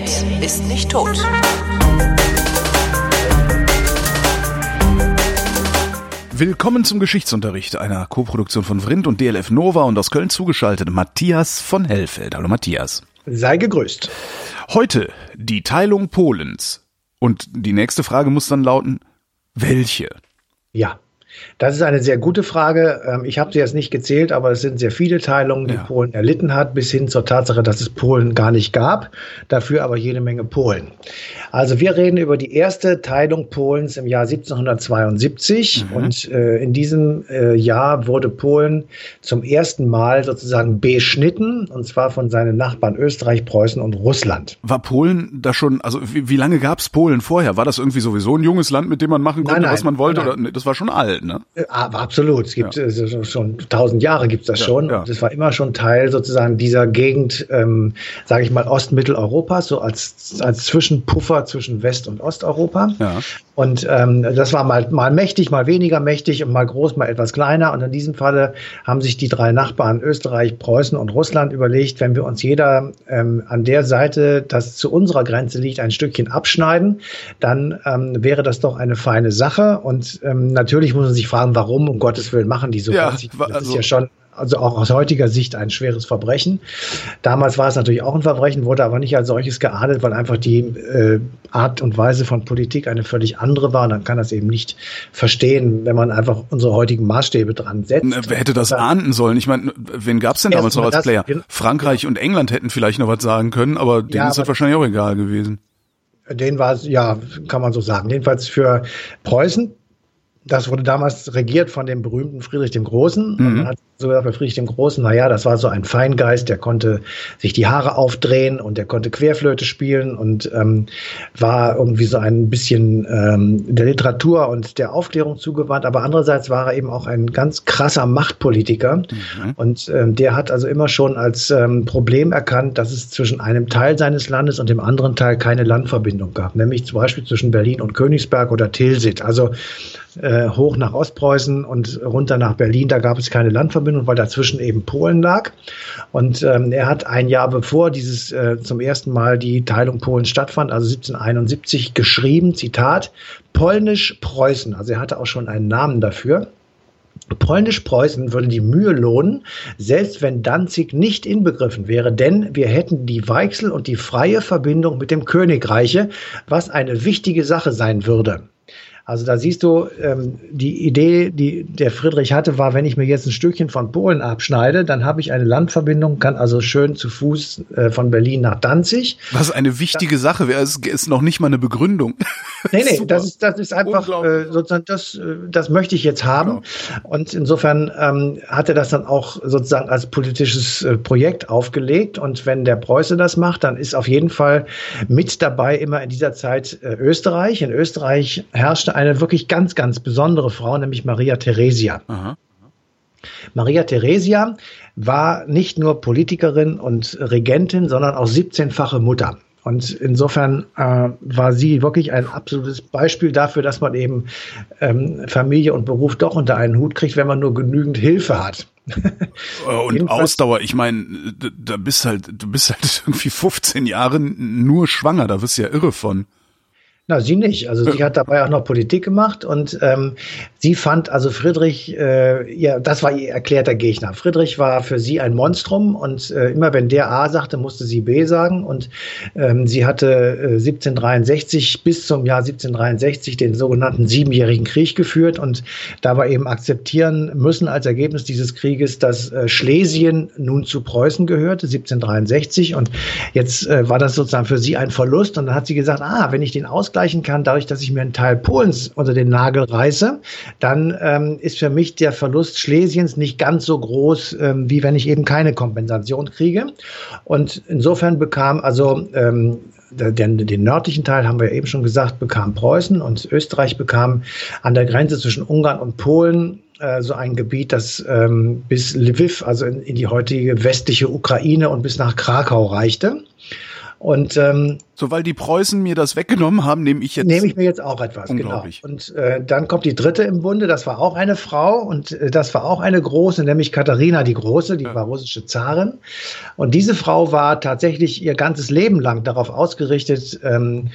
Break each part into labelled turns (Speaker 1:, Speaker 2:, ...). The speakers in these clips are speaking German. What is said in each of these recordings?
Speaker 1: redet, ist nicht tot.
Speaker 2: Willkommen zum Geschichtsunterricht einer Koproduktion von Vrindt und DLF Nova und aus Köln zugeschaltet Matthias von Hellfeld. Hallo Matthias.
Speaker 3: Sei gegrüßt.
Speaker 2: Heute die Teilung Polens. Und die nächste Frage muss dann lauten, welche?
Speaker 3: Ja. Das ist eine sehr gute Frage. Ähm, ich habe sie jetzt nicht gezählt, aber es sind sehr viele Teilungen, die ja. Polen erlitten hat, bis hin zur Tatsache, dass es Polen gar nicht gab, dafür aber jede Menge Polen. Also wir reden über die erste Teilung Polens im Jahr 1772 mhm. und äh, in diesem äh, Jahr wurde Polen zum ersten Mal sozusagen beschnitten und zwar von seinen Nachbarn Österreich, Preußen und Russland.
Speaker 2: War Polen da schon, also wie, wie lange gab es Polen vorher? War das irgendwie sowieso ein junges Land, mit dem man machen konnte, nein, nein, was man wollte? Nein. Oder, das war schon alt, ne?
Speaker 3: Äh, absolut. Es gibt ja. äh, schon tausend Jahre gibt es das ja, schon. Ja. Das war immer schon Teil sozusagen dieser Gegend, ähm, sage ich mal, Ostmitteleuropas, so als, als Zwischenpuffer zwischen West- und Osteuropa. Ja. Und ähm, das war mal, mal mächtig, mal weniger mächtig und mal groß, mal etwas kleiner. Und in diesem Falle haben sich die drei Nachbarn Österreich, Preußen und Russland überlegt, wenn wir uns jeder ähm, an der Seite, das zu unserer Grenze liegt, ein Stückchen abschneiden, dann ähm, wäre das doch eine feine Sache. Und ähm, natürlich muss man sich fragen, warum um Gottes Willen machen die so. Ja, das also, ist ja schon also auch aus heutiger Sicht ein schweres Verbrechen. Damals war es natürlich auch ein Verbrechen, wurde aber nicht als solches geahndet, weil einfach die äh, Art und Weise von Politik eine völlig andere war. Und dann kann das eben nicht verstehen, wenn man einfach unsere heutigen Maßstäbe dran setzt.
Speaker 2: Wer hätte das ahnden sollen? Ich meine, wen gab es denn damals noch als Player? Frankreich und England hätten vielleicht noch was sagen können, aber denen ja, ist das wahrscheinlich auch egal gewesen.
Speaker 3: Den war es, ja, kann man so sagen. Jedenfalls für Preußen das wurde damals regiert von dem berühmten Friedrich dem Großen. Mhm. man hat sogar bei Friedrich dem Großen, naja, das war so ein Feingeist, der konnte sich die Haare aufdrehen und der konnte Querflöte spielen und ähm, war irgendwie so ein bisschen ähm, der Literatur und der Aufklärung zugewandt. Aber andererseits war er eben auch ein ganz krasser Machtpolitiker. Mhm. Und ähm, der hat also immer schon als ähm, Problem erkannt, dass es zwischen einem Teil seines Landes und dem anderen Teil keine Landverbindung gab. Nämlich zum Beispiel zwischen Berlin und Königsberg oder Tilsit. Also äh, hoch nach Ostpreußen und runter nach Berlin. Da gab es keine Landverbindung, weil dazwischen eben Polen lag. Und ähm, er hat ein Jahr bevor dieses äh, zum ersten Mal die Teilung Polens stattfand, also 1771, geschrieben, Zitat, Polnisch-Preußen. Also er hatte auch schon einen Namen dafür. Polnisch-Preußen würde die Mühe lohnen, selbst wenn Danzig nicht inbegriffen wäre, denn wir hätten die Weichsel und die freie Verbindung mit dem Königreiche, was eine wichtige Sache sein würde. Also da siehst du, ähm, die Idee, die der Friedrich hatte, war, wenn ich mir jetzt ein Stückchen von Polen abschneide, dann habe ich eine Landverbindung, kann also schön zu Fuß äh, von Berlin nach Danzig.
Speaker 2: Was eine wichtige das, Sache wäre, ist, ist noch nicht mal eine Begründung.
Speaker 3: Nee, nee, das ist, das ist einfach äh, sozusagen, das, äh, das möchte ich jetzt haben. Genau. Und insofern ähm, hat er das dann auch sozusagen als politisches äh, Projekt aufgelegt. Und wenn der Preuße das macht, dann ist auf jeden Fall mit dabei immer in dieser Zeit äh, Österreich. In Österreich herrschte eine wirklich ganz, ganz besondere Frau, nämlich Maria Theresia. Aha. Maria Theresia war nicht nur Politikerin und Regentin, sondern auch 17-fache Mutter. Und insofern äh, war sie wirklich ein absolutes Beispiel dafür, dass man eben ähm, Familie und Beruf doch unter einen Hut kriegt, wenn man nur genügend Hilfe hat.
Speaker 2: Äh, und Ausdauer, ich meine, da bist halt, du bist halt irgendwie 15 Jahre nur schwanger, da wirst du ja irre von.
Speaker 3: Na, sie nicht. Also sie hat dabei auch noch Politik gemacht und ähm, sie fand also Friedrich, äh, ja, das war ihr erklärter Gegner. Friedrich war für sie ein Monstrum und äh, immer wenn der A sagte, musste sie B sagen und ähm, sie hatte äh, 1763 bis zum Jahr 1763 den sogenannten Siebenjährigen Krieg geführt und dabei eben akzeptieren müssen als Ergebnis dieses Krieges, dass äh, Schlesien nun zu Preußen gehörte, 1763 und jetzt äh, war das sozusagen für sie ein Verlust und dann hat sie gesagt, ah, wenn ich den Ausgleich ausgleichen kann, dadurch, dass ich mir einen Teil Polens unter den Nagel reiße, dann ähm, ist für mich der Verlust Schlesiens nicht ganz so groß, ähm, wie wenn ich eben keine Kompensation kriege. Und insofern bekam also ähm, den, den nördlichen Teil haben wir eben schon gesagt, bekam Preußen und Österreich bekam an der Grenze zwischen Ungarn und Polen äh, so ein Gebiet, das ähm, bis Lviv, also in, in die heutige westliche Ukraine und bis nach Krakau reichte. Und ähm,
Speaker 2: so, weil die Preußen mir das weggenommen haben, nehme ich jetzt.
Speaker 3: Nehme ich mir jetzt auch etwas, genau. Und äh, dann kommt die dritte im Bunde, das war auch eine Frau und äh, das war auch eine große, nämlich Katharina die Große, die ja. war russische Zarin. Und diese Frau war tatsächlich ihr ganzes Leben lang darauf ausgerichtet, ähm,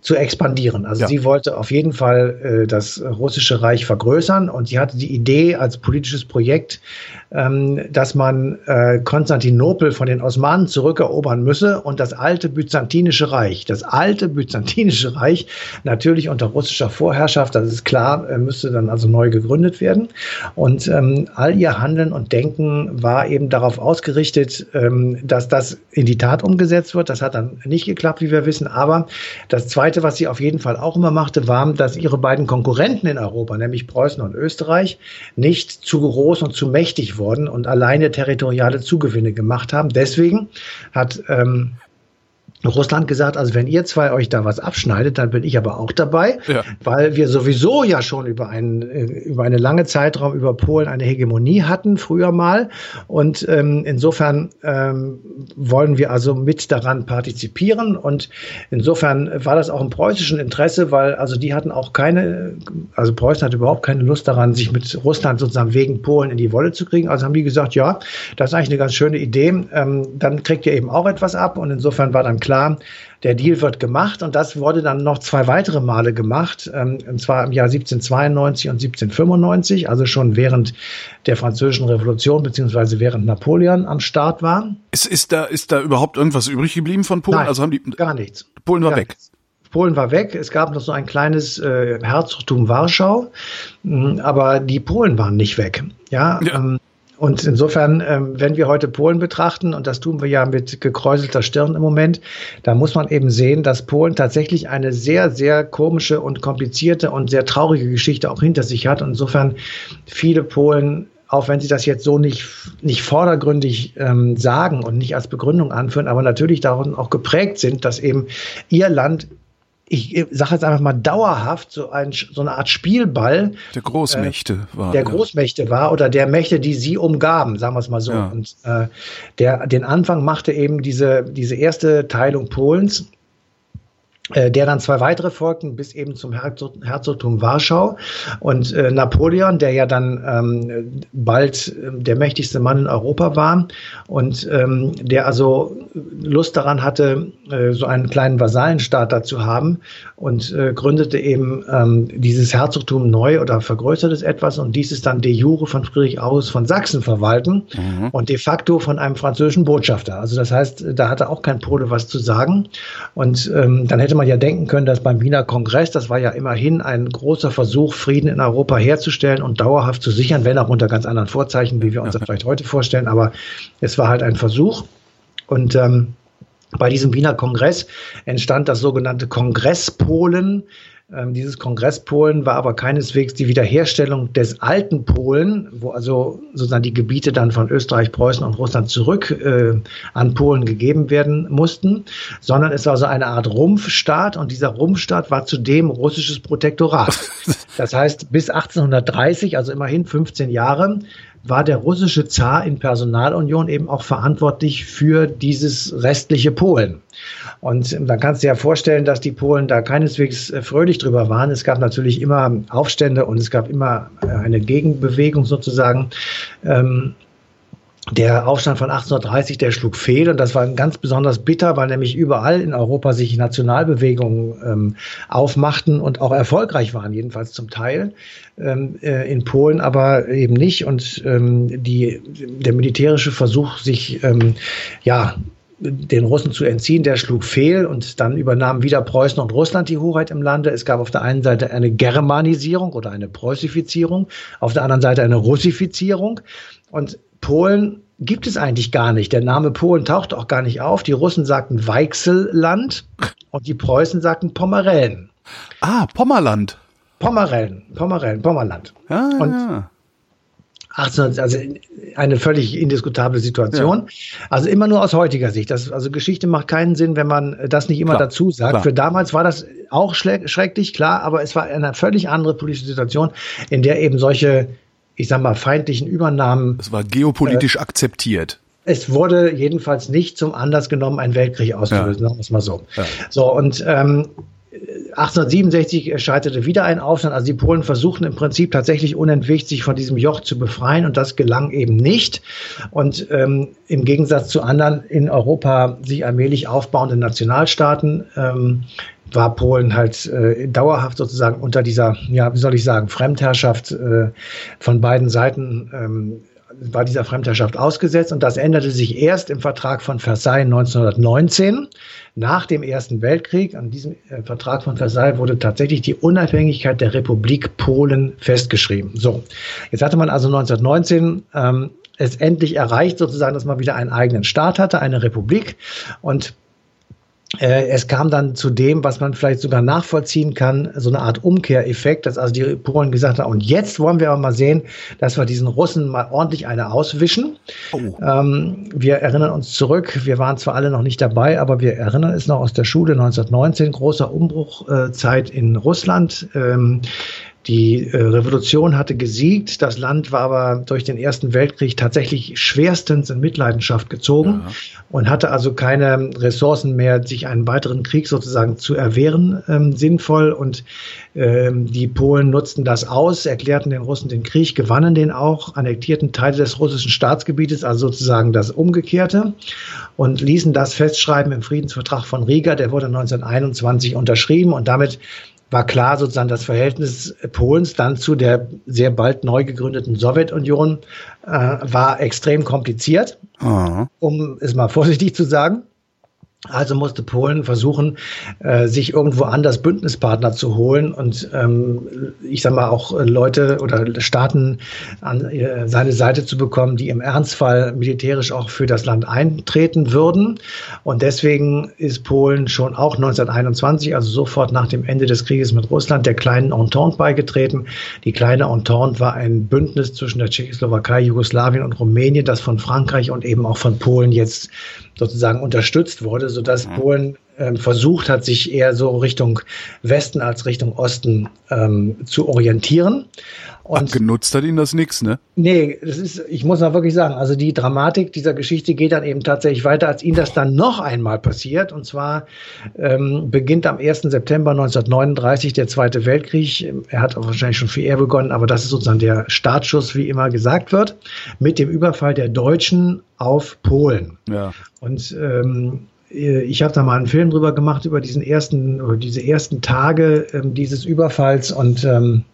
Speaker 3: zu expandieren. Also ja. sie wollte auf jeden Fall äh, das russische Reich vergrößern und sie hatte die Idee als politisches Projekt, ähm, dass man äh, Konstantinopel von den Osmanen zurückerobern müsse und das alte byzantinische Reich, das alte byzantinische Reich, natürlich unter russischer Vorherrschaft, das ist klar, äh, müsste dann also neu gegründet werden. Und ähm, all ihr Handeln und Denken war eben darauf ausgerichtet, ähm, dass das in die Tat umgesetzt wird. Das hat dann nicht geklappt, wie wir wissen. Aber das Zweite, was sie auf jeden Fall auch immer machte, war, dass ihre beiden Konkurrenten in Europa, nämlich Preußen und Österreich, nicht zu groß und zu mächtig worden und alleine territoriale Zugewinne gemacht haben. Deswegen hat ähm, Russland gesagt, also wenn ihr zwei euch da was abschneidet, dann bin ich aber auch dabei, ja. weil wir sowieso ja schon über einen äh, über eine lange Zeitraum über Polen eine Hegemonie hatten früher mal und ähm, insofern ähm, wollen wir also mit daran partizipieren und insofern war das auch im preußischen Interesse, weil also die hatten auch keine, also Preußen hatte überhaupt keine Lust daran, sich mit Russland sozusagen wegen Polen in die Wolle zu kriegen. Also haben die gesagt, ja, das ist eigentlich eine ganz schöne Idee. Ähm, dann kriegt ihr eben auch etwas ab und insofern war dann klar klar, der Deal wird gemacht und das wurde dann noch zwei weitere Male gemacht, ähm, und zwar im Jahr 1792 und 1795, also schon während der Französischen Revolution beziehungsweise während Napoleon am Start war.
Speaker 2: Ist, ist, da, ist da überhaupt irgendwas übrig geblieben von Polen?
Speaker 3: Nein, also haben die gar nichts.
Speaker 2: Polen war gar weg. Nichts.
Speaker 3: Polen war weg. Es gab noch so ein kleines äh, Herzogtum Warschau, aber die Polen waren nicht weg. Ja, ja. Ähm, und insofern, ähm, wenn wir heute Polen betrachten, und das tun wir ja mit gekräuselter Stirn im Moment, da muss man eben sehen, dass Polen tatsächlich eine sehr, sehr komische und komplizierte und sehr traurige Geschichte auch hinter sich hat. Und insofern viele Polen auch wenn sie das jetzt so nicht, nicht vordergründig ähm, sagen und nicht als Begründung anführen, aber natürlich darin auch geprägt sind, dass eben ihr Land ich sage jetzt einfach mal dauerhaft so, ein, so eine Art Spielball
Speaker 2: der Großmächte äh, war
Speaker 3: der Großmächte ja. war oder der Mächte, die sie umgaben, sagen wir es mal so. Ja. Und äh, der den Anfang machte eben diese diese erste Teilung Polens der dann zwei weitere folgten bis eben zum Herzog, Herzogtum Warschau und äh, Napoleon, der ja dann ähm, bald äh, der mächtigste Mann in Europa war und ähm, der also Lust daran hatte, äh, so einen kleinen Vasallenstaat dazu haben und äh, gründete eben ähm, dieses Herzogtum neu oder vergrößerte es etwas und dies ist dann de jure von Friedrich August von Sachsen verwalten mhm. und de facto von einem französischen Botschafter. Also das heißt, da hatte auch kein Pole was zu sagen und ähm, dann hätte man man ja denken können, dass beim Wiener Kongress, das war ja immerhin ein großer Versuch, Frieden in Europa herzustellen und dauerhaft zu sichern, wenn auch unter ganz anderen Vorzeichen, wie wir uns das vielleicht heute vorstellen. Aber es war halt ein Versuch. Und ähm, bei diesem Wiener Kongress entstand das sogenannte Kongress Polen, ähm, dieses Kongress Polen war aber keineswegs die Wiederherstellung des alten Polen, wo also sozusagen die Gebiete dann von Österreich, Preußen und Russland zurück äh, an Polen gegeben werden mussten, sondern es war so eine Art Rumpfstaat und dieser Rumpfstaat war zudem russisches Protektorat. Das heißt, bis 1830, also immerhin 15 Jahre, war der russische Zar in Personalunion eben auch verantwortlich für dieses restliche Polen. Und dann kannst du dir ja vorstellen, dass die Polen da keineswegs äh, fröhlich drüber waren. Es gab natürlich immer Aufstände und es gab immer äh, eine Gegenbewegung sozusagen. Ähm, der Aufstand von 1830, der schlug fehl und das war ganz besonders bitter, weil nämlich überall in Europa sich Nationalbewegungen ähm, aufmachten und auch erfolgreich waren, jedenfalls zum Teil. Ähm, äh, in Polen aber eben nicht und ähm, die, der militärische Versuch, sich ähm, ja den Russen zu entziehen, der schlug fehl und dann übernahmen wieder Preußen und Russland die Hoheit im Lande. Es gab auf der einen Seite eine Germanisierung oder eine Preußifizierung, auf der anderen Seite eine Russifizierung und Polen gibt es eigentlich gar nicht. Der Name Polen taucht auch gar nicht auf. Die Russen sagten Weichselland und die Preußen sagten Pomerellen.
Speaker 2: Ah, Pommerland.
Speaker 3: Pommerellen, Pommerellen, Pommerland. Ah, und ja. 18, also eine völlig indiskutable Situation. Ja. Also immer nur aus heutiger Sicht. Das, also Geschichte macht keinen Sinn, wenn man das nicht immer klar, dazu sagt. Klar. Für damals war das auch schrecklich, klar, aber es war eine völlig andere politische Situation, in der eben solche ich sag mal, feindlichen Übernahmen.
Speaker 2: Es war geopolitisch äh, akzeptiert.
Speaker 3: es wurde jedenfalls nicht zum Anlass genommen, einen Weltkrieg auszulösen, ja. sagen wir es mal so. Ja. So, und ähm, 1867 scheiterte wieder ein Aufstand. Also die Polen versuchten im Prinzip tatsächlich unentwegt, sich von diesem Joch zu befreien und das gelang eben nicht. Und ähm, im Gegensatz zu anderen in Europa sich allmählich aufbauenden Nationalstaaten ähm, war Polen halt äh, dauerhaft sozusagen unter dieser, ja, wie soll ich sagen, Fremdherrschaft äh, von beiden Seiten ähm, war dieser Fremdherrschaft ausgesetzt und das änderte sich erst im Vertrag von Versailles 1919 nach dem Ersten Weltkrieg. An diesem äh, Vertrag von Versailles wurde tatsächlich die Unabhängigkeit der Republik Polen festgeschrieben. So, jetzt hatte man also 1919 ähm, es endlich erreicht, sozusagen, dass man wieder einen eigenen Staat hatte, eine Republik und es kam dann zu dem, was man vielleicht sogar nachvollziehen kann, so eine Art Umkehreffekt, dass also die Polen gesagt haben, und jetzt wollen wir aber mal sehen, dass wir diesen Russen mal ordentlich eine auswischen. Oh. Ähm, wir erinnern uns zurück, wir waren zwar alle noch nicht dabei, aber wir erinnern es noch aus der Schule 1919, großer Umbruchzeit in Russland. Ähm, die äh, Revolution hatte gesiegt, das Land war aber durch den Ersten Weltkrieg tatsächlich schwerstens in Mitleidenschaft gezogen ja. und hatte also keine Ressourcen mehr, sich einen weiteren Krieg sozusagen zu erwehren, ähm, sinnvoll. Und ähm, die Polen nutzten das aus, erklärten den Russen den Krieg, gewannen den auch, annektierten Teile des russischen Staatsgebietes, also sozusagen das Umgekehrte, und ließen das festschreiben im Friedensvertrag von Riga. Der wurde 1921 unterschrieben und damit war klar sozusagen das Verhältnis Polens dann zu der sehr bald neu gegründeten Sowjetunion äh, war extrem kompliziert, Aha. um es mal vorsichtig zu sagen. Also musste Polen versuchen, äh, sich irgendwo anders Bündnispartner zu holen und ähm, ich sag mal auch Leute oder Staaten an äh, seine Seite zu bekommen, die im Ernstfall militärisch auch für das Land eintreten würden. Und deswegen ist Polen schon auch 1921, also sofort nach dem Ende des Krieges mit Russland, der kleinen Entente beigetreten. Die kleine Entente war ein Bündnis zwischen der Tschechoslowakei, Jugoslawien und Rumänien, das von Frankreich und eben auch von Polen jetzt sozusagen unterstützt wurde, sodass mhm. Polen ähm, versucht hat, sich eher so Richtung Westen als Richtung Osten ähm, zu orientieren.
Speaker 2: Und genutzt hat ihnen das nichts, ne?
Speaker 3: Nee, das ist, ich muss mal wirklich sagen, also die Dramatik dieser Geschichte geht dann eben tatsächlich weiter, als ihnen das dann noch einmal passiert. Und zwar ähm, beginnt am 1. September 1939 der Zweite Weltkrieg. Er hat auch wahrscheinlich schon viel eher begonnen, aber das ist sozusagen der Startschuss, wie immer gesagt wird, mit dem Überfall der Deutschen auf Polen. Ja. Und ähm, ich habe da mal einen Film drüber gemacht über diesen ersten oder diese ersten Tage ähm, dieses Überfalls und ähm,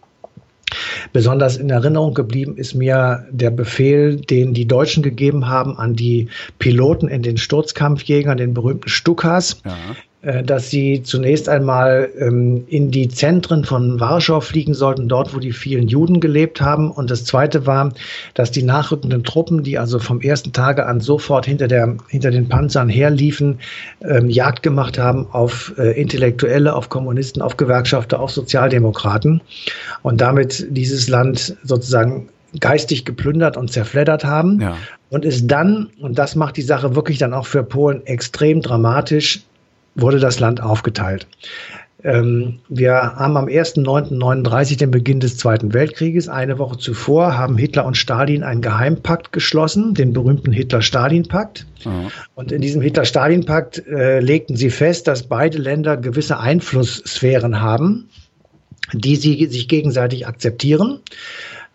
Speaker 3: Besonders in Erinnerung geblieben ist mir der Befehl, den die Deutschen gegeben haben an die Piloten in den Sturzkampfjägern, den berühmten Stukas, ja. Äh, dass sie zunächst einmal ähm, in die Zentren von Warschau fliegen sollten, dort, wo die vielen Juden gelebt haben. Und das Zweite war, dass die nachrückenden Truppen, die also vom ersten Tage an sofort hinter, der, hinter den Panzern herliefen, ähm, Jagd gemacht haben auf äh, Intellektuelle, auf Kommunisten, auf Gewerkschafter, auf Sozialdemokraten und damit dieses Land sozusagen geistig geplündert und zerfleddert haben. Ja. Und ist dann, und das macht die Sache wirklich dann auch für Polen extrem dramatisch, wurde das Land aufgeteilt. Ähm, wir haben am 1.9.39 den Beginn des Zweiten Weltkrieges. Eine Woche zuvor haben Hitler und Stalin einen Geheimpakt geschlossen, den berühmten Hitler-Stalin-Pakt. Mhm. Und in diesem Hitler-Stalin-Pakt äh, legten sie fest, dass beide Länder gewisse Einflusssphären haben, die sie sich gegenseitig akzeptieren.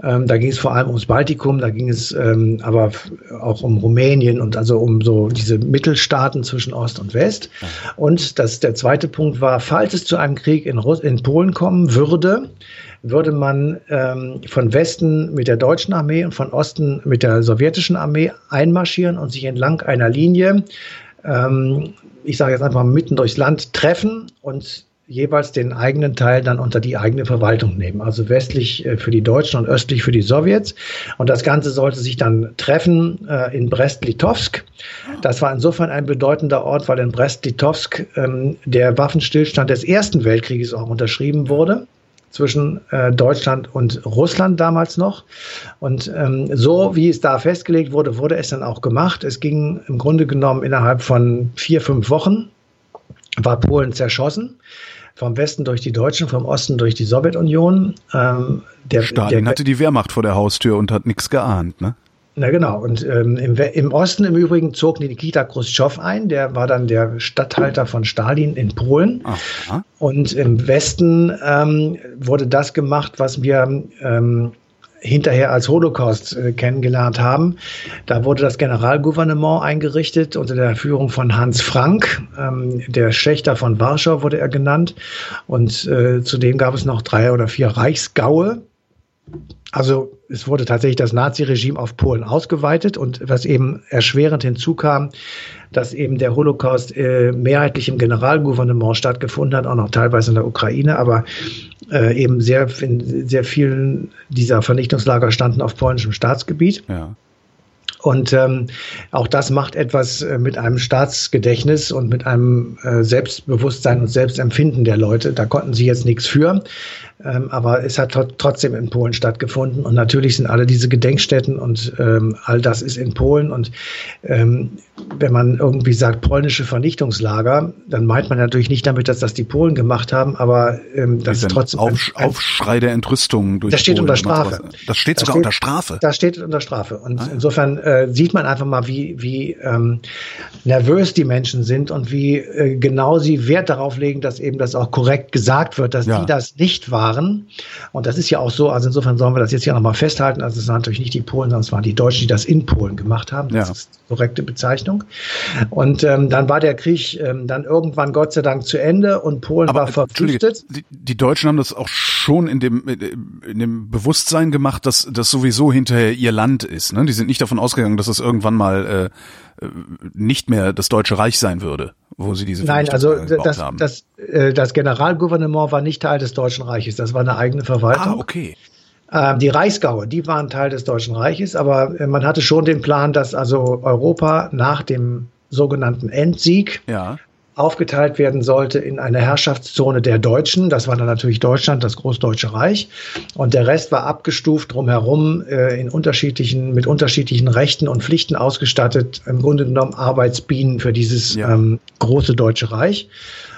Speaker 3: Ähm, da ging es vor allem ums Baltikum, da ging es ähm, aber auch um Rumänien und also um so diese Mittelstaaten zwischen Ost und West. Und das, der zweite Punkt war, falls es zu einem Krieg in, Russ in Polen kommen würde, würde man ähm, von Westen mit der deutschen Armee und von Osten mit der sowjetischen Armee einmarschieren und sich entlang einer Linie, ähm, ich sage jetzt einfach mitten durchs Land treffen und jeweils den eigenen Teil dann unter die eigene Verwaltung nehmen. Also westlich äh, für die Deutschen und östlich für die Sowjets. Und das Ganze sollte sich dann treffen äh, in Brest-Litovsk. Das war insofern ein bedeutender Ort, weil in Brest-Litovsk ähm, der Waffenstillstand des Ersten Weltkrieges auch unterschrieben wurde zwischen äh, Deutschland und Russland damals noch. Und ähm, so wie es da festgelegt wurde, wurde es dann auch gemacht. Es ging im Grunde genommen innerhalb von vier, fünf Wochen war Polen zerschossen vom Westen durch die Deutschen, vom Osten durch die Sowjetunion.
Speaker 2: Ähm, der, Stalin der, hatte die Wehrmacht vor der Haustür und hat nichts geahnt, ne?
Speaker 3: Na genau. Und ähm, im, im, Osten im Übrigen zog Nikita Khrushchev ein. Der war dann der Statthalter von Stalin in Polen. Aha. Und im Westen ähm, wurde das gemacht, was wir ähm, hinterher als Holocaust äh, kennengelernt haben. Da wurde das Generalgouvernement eingerichtet unter der Führung von Hans Frank. Ähm, der Schächter von Warschau wurde er genannt. Und äh, zudem gab es noch drei oder vier Reichsgaue. Also es wurde tatsächlich das Naziregime auf Polen ausgeweitet und was eben erschwerend hinzukam, dass eben der Holocaust äh, mehrheitlich im Generalgouvernement stattgefunden hat, auch noch teilweise in der Ukraine, aber äh, eben sehr, in sehr vielen dieser Vernichtungslager standen auf polnischem Staatsgebiet. Ja. Und ähm, auch das macht etwas äh, mit einem Staatsgedächtnis und mit einem äh, Selbstbewusstsein und Selbstempfinden der Leute. Da konnten sie jetzt nichts für. Ähm, aber es hat trotzdem in Polen stattgefunden. Und natürlich sind alle diese Gedenkstätten und ähm, all das ist in Polen. Und ähm, wenn man irgendwie sagt polnische Vernichtungslager, dann meint man natürlich nicht damit, dass das die Polen gemacht haben, aber ähm, das ist trotzdem
Speaker 2: Auf, ein, Aufschrei der Entrüstung
Speaker 3: durch Das steht Polen, unter Strafe.
Speaker 2: Das steht sogar
Speaker 3: das steht,
Speaker 2: unter Strafe.
Speaker 3: Das steht unter Strafe. Und ah, ja. insofern äh, sieht man einfach mal, wie, wie ähm, nervös die Menschen sind und wie äh, genau sie Wert darauf legen, dass eben das auch korrekt gesagt wird, dass ja. die das nicht waren. Und das ist ja auch so, also insofern sollen wir das jetzt hier nochmal festhalten. Also es waren natürlich nicht die Polen, sondern es waren die Deutschen, die das in Polen gemacht haben. Das ja. ist die korrekte Bezeichnung. Und ähm, dann war der Krieg ähm, dann irgendwann Gott sei Dank zu Ende und Polen Aber, war verpflichtet.
Speaker 2: Die, die Deutschen haben das auch schon in dem, in dem Bewusstsein gemacht, dass das sowieso hinterher ihr Land ist. Ne? Die sind nicht davon ausgegangen, dass es irgendwann mal äh, nicht mehr das Deutsche Reich sein würde, wo sie diese
Speaker 3: Nein, also das, haben. das, äh, das Generalgouvernement war nicht Teil des Deutschen Reiches, das war eine eigene Verwaltung.
Speaker 2: Ah, okay.
Speaker 3: Ähm, die Reichsgaue, die waren Teil des Deutschen Reiches, aber äh, man hatte schon den Plan, dass also Europa nach dem sogenannten Endsieg ja. aufgeteilt werden sollte in eine Herrschaftszone der Deutschen. Das war dann natürlich Deutschland, das Großdeutsche Reich. Und der Rest war abgestuft drumherum äh, in unterschiedlichen, mit unterschiedlichen Rechten und Pflichten ausgestattet. Im Grunde genommen Arbeitsbienen für dieses ja. ähm, große Deutsche Reich.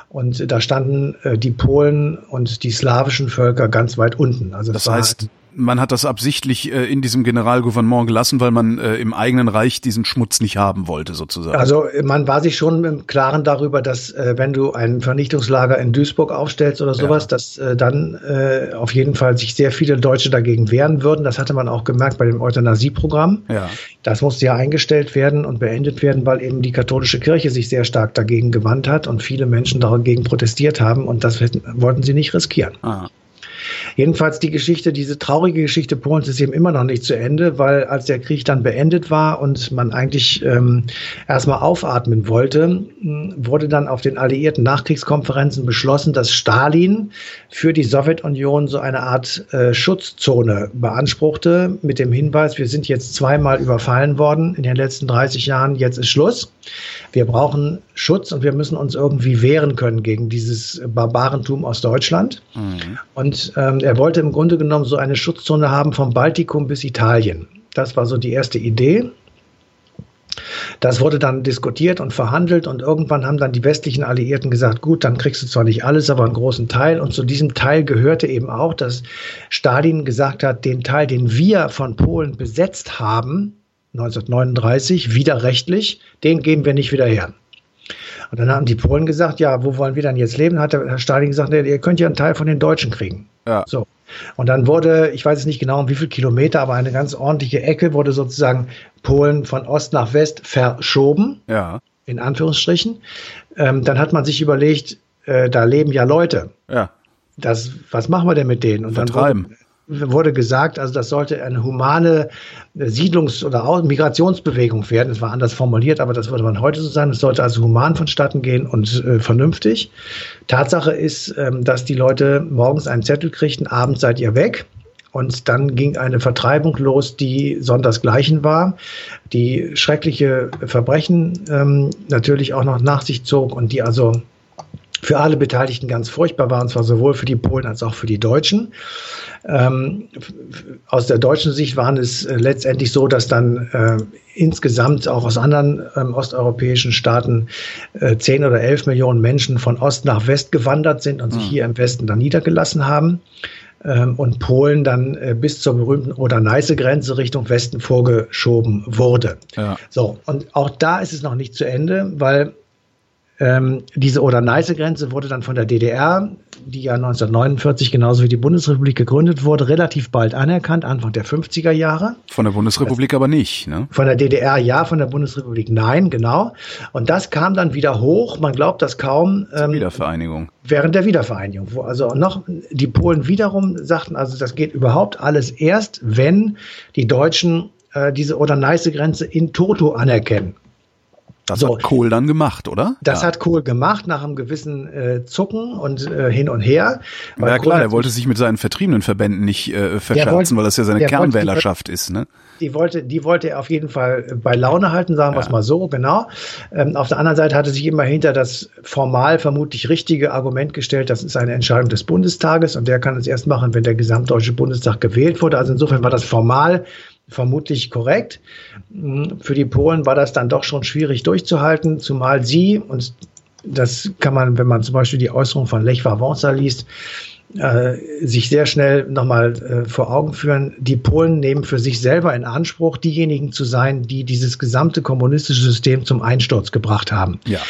Speaker 3: Und da standen äh, die Polen und die slawischen Völker ganz weit unten.
Speaker 2: Also das heißt, man hat das absichtlich äh, in diesem Generalgouvernement gelassen, weil man äh, im eigenen Reich diesen Schmutz nicht haben wollte, sozusagen.
Speaker 3: Also man war sich schon im Klaren darüber, dass äh, wenn du ein Vernichtungslager in Duisburg aufstellst oder sowas, ja. dass äh, dann äh, auf jeden Fall sich sehr viele Deutsche dagegen wehren würden. Das hatte man auch gemerkt bei dem Euthanasieprogramm. Ja. Das musste ja eingestellt werden und beendet werden, weil eben die katholische Kirche sich sehr stark dagegen gewandt hat und viele Menschen dagegen protestiert haben und das wollten sie nicht riskieren. Ah. Jedenfalls die Geschichte, diese traurige Geschichte Polens ist eben immer noch nicht zu Ende, weil als der Krieg dann beendet war und man eigentlich ähm, erstmal aufatmen wollte, wurde dann auf den alliierten Nachkriegskonferenzen beschlossen, dass Stalin für die Sowjetunion so eine Art äh, Schutzzone beanspruchte mit dem Hinweis, wir sind jetzt zweimal überfallen worden in den letzten 30 Jahren, jetzt ist Schluss. Wir brauchen Schutz und wir müssen uns irgendwie wehren können gegen dieses Barbarentum aus Deutschland. Mhm. Und ähm, er wollte im Grunde genommen so eine Schutzzone haben vom Baltikum bis Italien. Das war so die erste Idee. Das wurde dann diskutiert und verhandelt und irgendwann haben dann die westlichen Alliierten gesagt, gut, dann kriegst du zwar nicht alles, aber einen großen Teil. Und zu diesem Teil gehörte eben auch, dass Stalin gesagt hat, den Teil, den wir von Polen besetzt haben, 1939, widerrechtlich, den geben wir nicht wieder her. Und dann haben die Polen gesagt, ja, wo wollen wir dann jetzt leben? Hat der Herr Stalin gesagt, ihr könnt ja einen Teil von den Deutschen kriegen. Ja. So. Und dann wurde, ich weiß es nicht genau um wie viel Kilometer, aber eine ganz ordentliche Ecke wurde sozusagen Polen von Ost nach West verschoben. Ja. In Anführungsstrichen. Ähm, dann hat man sich überlegt, äh, da leben ja Leute. Ja. Das, was machen wir denn mit denen? Und
Speaker 2: Vertreiben.
Speaker 3: dann wurde, gesagt, also das sollte eine humane Siedlungs- oder Migrationsbewegung werden. Es war anders formuliert, aber das würde man heute so sagen. Es sollte also human vonstatten gehen und äh, vernünftig. Tatsache ist, ähm, dass die Leute morgens einen Zettel kriegten, abends seid ihr weg. Und dann ging eine Vertreibung los, die sondersgleichen war, die schreckliche Verbrechen ähm, natürlich auch noch nach sich zog und die also für alle Beteiligten ganz furchtbar war, und zwar sowohl für die Polen als auch für die Deutschen. Ähm, aus der deutschen Sicht waren es äh, letztendlich so, dass dann äh, insgesamt auch aus anderen ähm, osteuropäischen Staaten äh, 10 oder 11 Millionen Menschen von Ost nach West gewandert sind und sich mhm. hier im Westen dann niedergelassen haben. ähm, und Polen dann äh, bis zur berühmten Oder-Neiße-Grenze Richtung Westen vorgeschoben wurde. Ja. So, und auch da ist es noch nicht zu Ende, weil ähm, diese Oder-Neiße-Grenze wurde dann von der DDR, die ja 1949 genauso wie die Bundesrepublik gegründet wurde, relativ bald anerkannt, Anfang der 50er Jahre.
Speaker 2: Von der Bundesrepublik das, aber nicht, ne?
Speaker 3: Von der DDR ja, von der Bundesrepublik nein, genau. Und das kam dann wieder hoch, man glaubt das kaum.
Speaker 2: Ähm, Wiedervereinigung.
Speaker 3: Während der Wiedervereinigung, wo also noch die Polen wiederum sagten, also das geht überhaupt alles erst, wenn die Deutschen äh, diese Oder-Neiße-Grenze in Toto anerkennen.
Speaker 2: Das so, hat Kohl dann gemacht, oder?
Speaker 3: Das ja. hat Kohl gemacht nach einem gewissen äh, Zucken und äh, hin und her.
Speaker 2: Ja klar, er wollte sich mit seinen vertriebenen Verbänden nicht äh, verscherzen, wollte, weil das ja seine Kernwählerschaft ist, ne?
Speaker 3: Die wollte, die wollte er auf jeden Fall bei Laune halten, sagen wir es mal so, genau. Ähm, auf der anderen Seite hatte sich immer hinter das formal vermutlich richtige Argument gestellt, das ist eine Entscheidung des Bundestages und der kann es erst machen, wenn der gesamtdeutsche Bundestag gewählt wurde. Also insofern war das formal vermutlich korrekt. Hm, für die Polen war das dann doch schon schwierig durchzuhalten, zumal sie, und das kann man, wenn man zum Beispiel die Äußerung von Lech Wałęsa liest, äh, sich sehr schnell nochmal äh, vor Augen führen, die Polen nehmen für sich selber in Anspruch, diejenigen zu sein, die dieses gesamte kommunistische System zum Einsturz gebracht haben. Ja.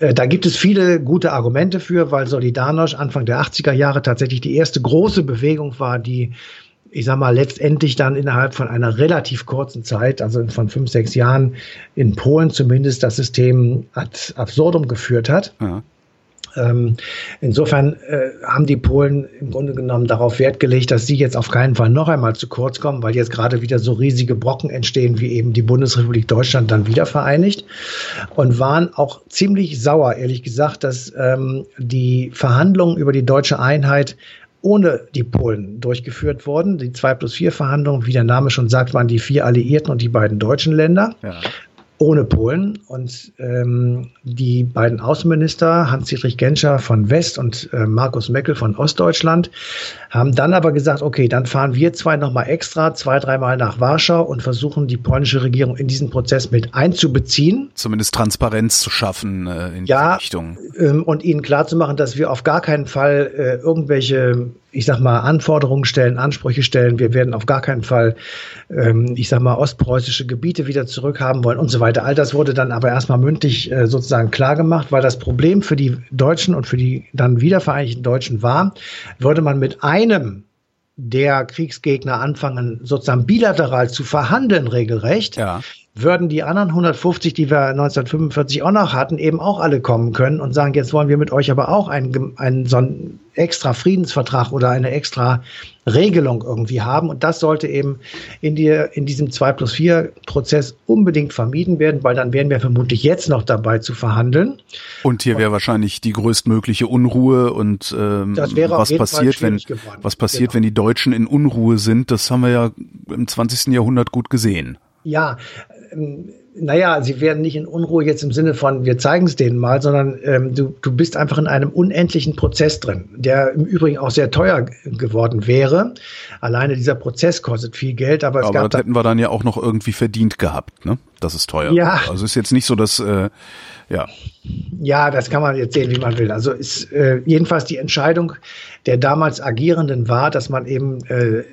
Speaker 3: Äh, da gibt es viele gute Argumente für, weil Solidarność Anfang der 80er Jahre tatsächlich die erste große Bewegung war, die ich sag mal, letztendlich dann innerhalb von einer relativ kurzen Zeit, also von fünf, sechs Jahren in Polen zumindest das System ad absurdum geführt hat. Ja. Ähm, insofern äh, haben die Polen im Grunde genommen darauf Wert gelegt, dass sie jetzt auf keinen Fall noch einmal zu kurz kommen, weil jetzt gerade wieder so riesige Brocken entstehen, wie eben die Bundesrepublik Deutschland dann wieder vereinigt und waren auch ziemlich sauer, ehrlich gesagt, dass ähm, die Verhandlungen über die deutsche Einheit ohne die Polen durchgeführt worden. Die 2 plus 4 Verhandlungen, wie der Name schon sagt, waren die vier Alliierten und die beiden deutschen Länder. Ja ohne Polen. Und ähm, die beiden Außenminister, Hans-Dietrich Genscher von West und äh, Markus Meckel von Ostdeutschland, haben dann aber gesagt, okay, dann fahren wir zwei nochmal extra, zwei, dreimal nach Warschau und versuchen die polnische Regierung in diesen Prozess mit einzubeziehen.
Speaker 2: Zumindest Transparenz zu schaffen äh, in ja, die Richtung.
Speaker 3: Ähm, und ihnen klarzumachen, dass wir auf gar keinen Fall äh, irgendwelche ich sag mal, Anforderungen stellen, Ansprüche stellen. Wir werden auf gar keinen Fall, ähm, ich sag mal, ostpreußische Gebiete wieder zurückhaben wollen und so weiter. All das wurde dann aber erstmal mündlich äh, sozusagen klar gemacht, weil das Problem für die Deutschen und für die dann wiedervereinigten Deutschen war, würde man mit einem der Kriegsgegner anfangen, sozusagen bilateral zu verhandeln, regelrecht, ja würden die anderen 150, die wir 1945 auch noch hatten, eben auch alle kommen können und sagen, jetzt wollen wir mit euch aber auch einen, einen so einen extra Friedensvertrag oder eine extra Regelung irgendwie haben. Und das sollte eben in, die, in diesem 2 plus 4 Prozess unbedingt vermieden werden, weil dann wären wir vermutlich jetzt noch dabei zu verhandeln.
Speaker 2: Und hier wäre wahrscheinlich die größtmögliche Unruhe und ähm, was passiert, wenn was passiert, genau. wenn die Deutschen in Unruhe sind, das haben wir ja im 20. Jahrhundert gut gesehen.
Speaker 3: Ja, ähm, naja, sie werden nicht in Unruhe jetzt im Sinne von, wir zeigen es denen mal, sondern ähm, du, du bist einfach in einem unendlichen Prozess drin, der im Übrigen auch sehr teuer geworden wäre. Alleine dieser Prozess kostet viel Geld, aber es
Speaker 2: aber
Speaker 3: gab.
Speaker 2: das hätten wir dann ja auch noch irgendwie verdient gehabt, ne? Das ist teuer. Ja. Also ist jetzt nicht so, dass äh, ja.
Speaker 3: Ja, das kann man jetzt sehen, wie man will. Also ist äh, jedenfalls die Entscheidung der damals Agierenden war, dass man eben äh,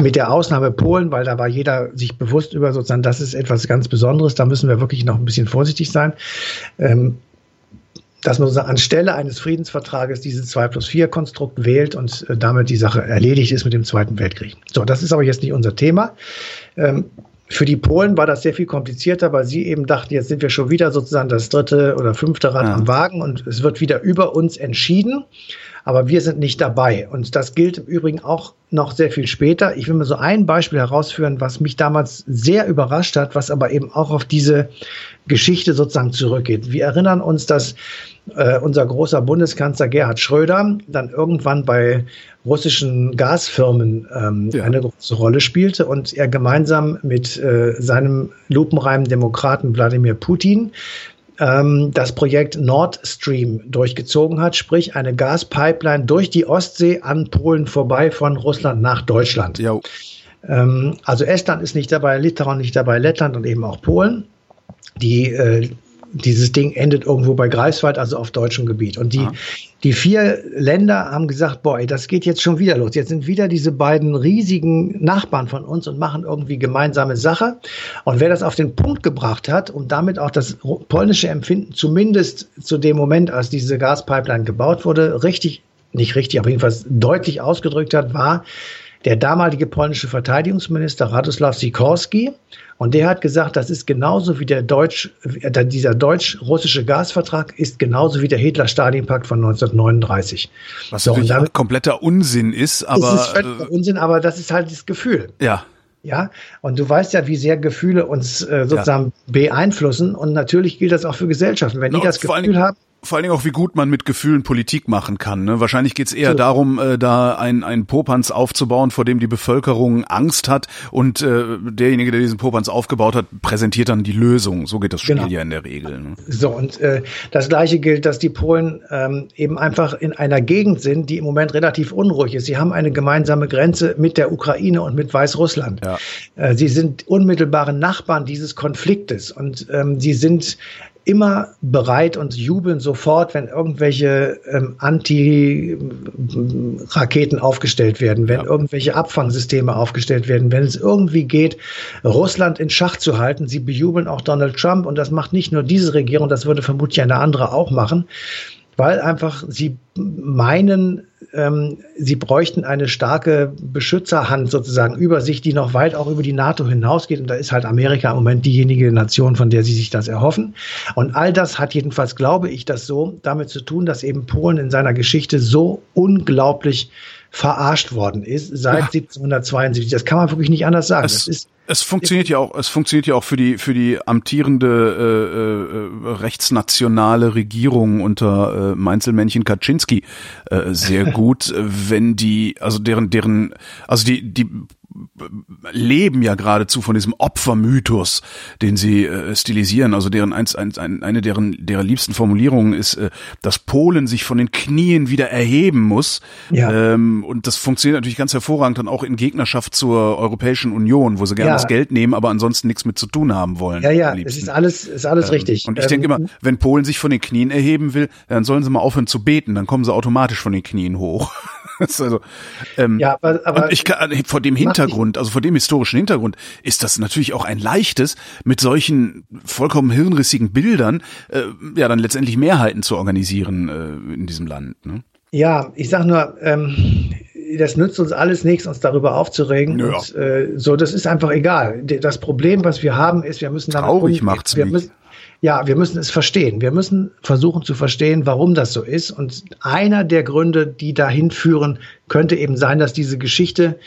Speaker 3: mit der Ausnahme Polen, weil da war jeder sich bewusst über sozusagen, das ist etwas ganz Besonderes, da müssen wir wirklich noch ein bisschen vorsichtig sein. Ähm, dass man anstelle eines Friedensvertrages dieses 2 plus 4 Konstrukt wählt und äh, damit die Sache erledigt ist mit dem Zweiten Weltkrieg. So, das ist aber jetzt nicht unser Thema. Ähm, für die Polen war das sehr viel komplizierter, weil sie eben dachten, jetzt sind wir schon wieder sozusagen das dritte oder fünfte Rad ja. am Wagen und es wird wieder über uns entschieden aber wir sind nicht dabei. Und das gilt im Übrigen auch noch sehr viel später. Ich will mal so ein Beispiel herausführen, was mich damals sehr überrascht hat, was aber eben auch auf diese Geschichte sozusagen zurückgeht. Wir erinnern uns, dass äh, unser großer Bundeskanzler Gerhard Schröder dann irgendwann bei russischen Gasfirmen ähm, ja. eine große Rolle spielte und er gemeinsam mit äh, seinem lupenreimen Demokraten Wladimir Putin ähm, das Projekt Nord Stream durchgezogen hat, sprich eine Gaspipeline durch die Ostsee an Polen vorbei von Russland nach Deutschland. Ja. Ähm, also Estland ist nicht dabei, Litauen nicht dabei, Lettland und eben auch Polen. Die äh, dieses Ding endet irgendwo bei Greifswald, also auf deutschem Gebiet. Und die, ja. die vier Länder haben gesagt, boah, das geht jetzt schon wieder los. Jetzt sind wieder diese beiden riesigen Nachbarn von uns und machen irgendwie gemeinsame Sache. Und wer das auf den Punkt gebracht hat und damit auch das polnische Empfinden, zumindest zu dem Moment, als diese Gaspipeline gebaut wurde, richtig, nicht richtig, aber jedenfalls deutlich ausgedrückt hat, war, der damalige polnische Verteidigungsminister Radoslaw Sikorski. Und der hat gesagt, das ist genauso wie der Deutsch, äh, dieser deutsch-russische Gasvertrag ist genauso wie der Hitler-Stalin-Pakt von 1939.
Speaker 2: Was so, natürlich damit, kompletter Unsinn ist, aber.
Speaker 3: Es ist äh, Unsinn, aber das ist halt das Gefühl.
Speaker 2: Ja.
Speaker 3: Ja, und du weißt ja, wie sehr Gefühle uns äh, sozusagen ja. beeinflussen. Und natürlich gilt das auch für Gesellschaften. Wenn no, die das Gefühl haben,
Speaker 2: vor allen Dingen auch, wie gut man mit Gefühlen Politik machen kann. Ne? Wahrscheinlich geht's eher so. darum, äh, da ein, ein Popanz aufzubauen, vor dem die Bevölkerung Angst hat und äh, derjenige, der diesen Popanz aufgebaut hat, präsentiert dann die Lösung. So geht das Spiel genau. ja in der Regel. Ne?
Speaker 3: So, und äh, das Gleiche gilt, dass die Polen ähm, eben einfach in einer Gegend sind, die im Moment relativ unruhig ist. Sie haben eine gemeinsame Grenze mit der Ukraine und mit Weißrussland. Ja. Äh, sie sind unmittelbare Nachbarn dieses Konfliktes und ähm, sie sind immer bereit und jubeln sofort, wenn irgendwelche ähm, Anti-Raketen aufgestellt werden, wenn ja. irgendwelche Abfangsysteme aufgestellt werden, wenn es irgendwie geht, Russland in Schach zu halten. Sie bejubeln auch Donald Trump und das macht nicht nur diese Regierung, das würde vermutlich eine andere auch machen weil einfach sie meinen, ähm, sie bräuchten eine starke Beschützerhand sozusagen über sich, die noch weit auch über die NATO hinausgeht. Und da ist halt Amerika im Moment diejenige Nation, von der sie sich das erhoffen. Und all das hat jedenfalls, glaube ich, das so damit zu tun, dass eben Polen in seiner Geschichte so unglaublich verarscht worden ist seit ja. 1772. Das kann man wirklich nicht anders sagen.
Speaker 2: Es, ist es funktioniert ja auch, es funktioniert ja auch für die für die amtierende äh, äh, rechtsnationale Regierung unter äh, Mainzelmännchen Kaczynski äh, sehr gut, wenn die also deren deren also die die leben ja geradezu von diesem Opfermythos, den sie äh, stilisieren. Also deren eins, eins, ein, eine deren deren liebsten Formulierungen ist, äh, dass Polen sich von den Knien wieder erheben muss. Ja. Ähm, und das funktioniert natürlich ganz hervorragend dann auch in Gegnerschaft zur Europäischen Union, wo sie gerne ja. das Geld nehmen, aber ansonsten nichts mit zu tun haben wollen.
Speaker 3: Ja, ja, es ist alles, ist alles ähm, richtig.
Speaker 2: Und ich ähm, denke immer, wenn Polen sich von den Knien erheben will, dann sollen sie mal aufhören zu beten, dann kommen sie automatisch von den Knien hoch. also, ähm, ja, aber, aber ich kann, vor dem Hintergrund, also vor dem historischen Hintergrund, ist das natürlich auch ein leichtes, mit solchen vollkommen hirnrissigen Bildern, äh, ja, dann letztendlich Mehrheiten zu organisieren äh, in diesem Land. Ne?
Speaker 3: Ja, ich sag nur, ähm, das nützt uns alles nichts, uns darüber aufzuregen. Ja. Und, äh, so, das ist einfach egal. Das Problem, was wir haben, ist, wir müssen
Speaker 2: damit Traurig macht's
Speaker 3: wir müssen, ja, wir müssen es verstehen. Wir müssen versuchen zu verstehen, warum das so ist. Und einer der Gründe, die dahin führen, könnte eben sein, dass diese Geschichte,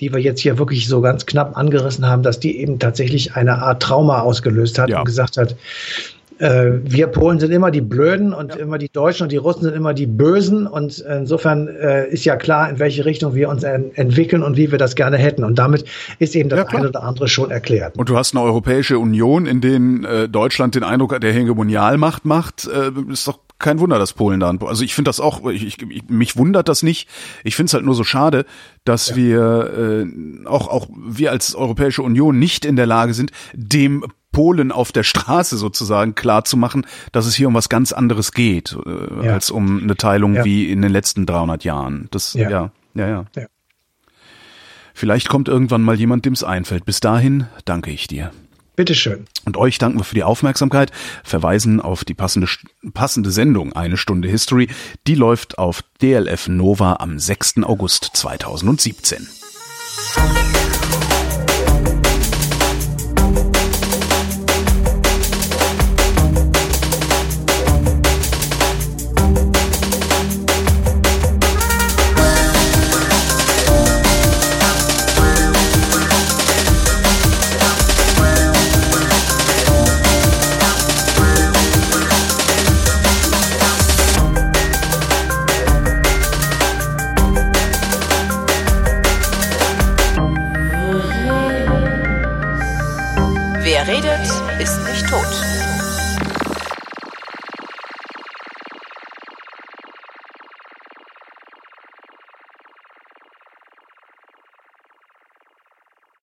Speaker 3: die wir jetzt hier wirklich so ganz knapp angerissen haben, dass die eben tatsächlich eine Art Trauma ausgelöst hat ja. und gesagt hat, äh, wir Polen sind immer die Blöden und ja. immer die Deutschen und die Russen sind immer die Bösen. Und insofern äh, ist ja klar, in welche Richtung wir uns en entwickeln und wie wir das gerne hätten. Und damit ist eben das ja, eine oder andere schon erklärt.
Speaker 2: Und du hast eine Europäische Union, in denen äh, Deutschland den Eindruck der Hegemonialmacht macht. Äh, ist doch kein Wunder, dass Polen da. Also ich finde das auch, ich, ich, mich wundert das nicht. Ich finde es halt nur so schade, dass ja. wir äh, auch auch wir als Europäische Union nicht in der Lage sind, dem Polen auf der Straße sozusagen klar zu machen, dass es hier um was ganz anderes geht, äh, ja. als um eine Teilung ja. wie in den letzten 300 Jahren. Das, ja, ja, ja. ja. ja. Vielleicht kommt irgendwann mal jemand, dem es einfällt. Bis dahin danke ich dir.
Speaker 3: Bitteschön.
Speaker 2: Und euch danken wir für die Aufmerksamkeit, verweisen auf die passende, passende Sendung Eine Stunde History. Die läuft auf DLF Nova am 6. August 2017.